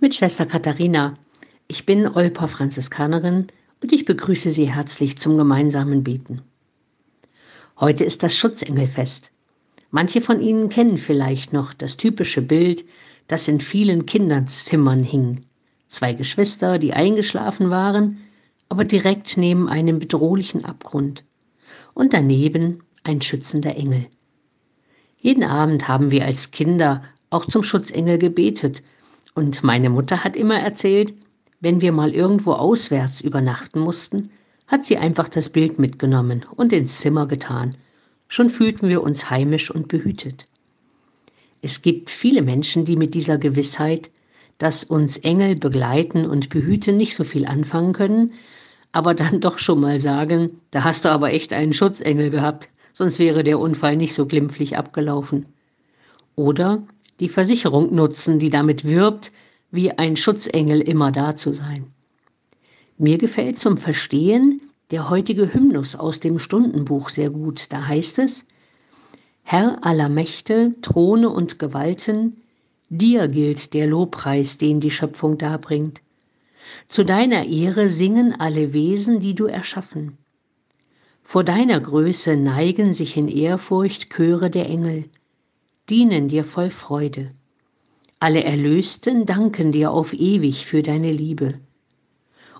mit Schwester Katharina. Ich bin Olpa Franziskanerin und ich begrüße Sie herzlich zum gemeinsamen Beten. Heute ist das Schutzengelfest. Manche von Ihnen kennen vielleicht noch das typische Bild, das in vielen Kinderzimmern hing. Zwei Geschwister, die eingeschlafen waren, aber direkt neben einem bedrohlichen Abgrund. Und daneben ein schützender Engel. Jeden Abend haben wir als Kinder auch zum Schutzengel gebetet und meine Mutter hat immer erzählt, wenn wir mal irgendwo auswärts übernachten mussten, hat sie einfach das Bild mitgenommen und ins Zimmer getan. Schon fühlten wir uns heimisch und behütet. Es gibt viele Menschen, die mit dieser Gewissheit, dass uns Engel begleiten und behüten, nicht so viel anfangen können, aber dann doch schon mal sagen, da hast du aber echt einen Schutzengel gehabt, sonst wäre der Unfall nicht so glimpflich abgelaufen. Oder die Versicherung nutzen, die damit wirbt, wie ein Schutzengel immer da zu sein. Mir gefällt zum Verstehen der heutige Hymnus aus dem Stundenbuch sehr gut. Da heißt es, Herr aller Mächte, Throne und Gewalten, dir gilt der Lobpreis, den die Schöpfung darbringt. Zu deiner Ehre singen alle Wesen, die du erschaffen. Vor deiner Größe neigen sich in Ehrfurcht Chöre der Engel dienen dir voll Freude. Alle Erlösten danken dir auf ewig für deine Liebe.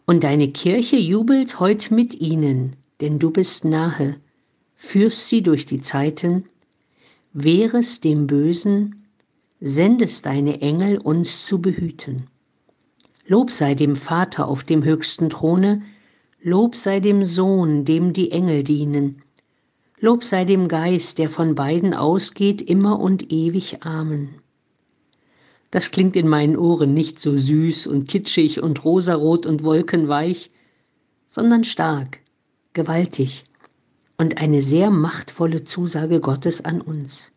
Und deine Kirche jubelt heut mit ihnen, denn du bist nahe, führst sie durch die Zeiten, wehrest dem Bösen, sendest deine Engel uns zu behüten. Lob sei dem Vater auf dem höchsten Throne, Lob sei dem Sohn, dem die Engel dienen, Lob sei dem Geist, der von beiden ausgeht, immer und ewig. Amen. Das klingt in meinen Ohren nicht so süß und kitschig und rosarot und wolkenweich, sondern stark, gewaltig und eine sehr machtvolle Zusage Gottes an uns.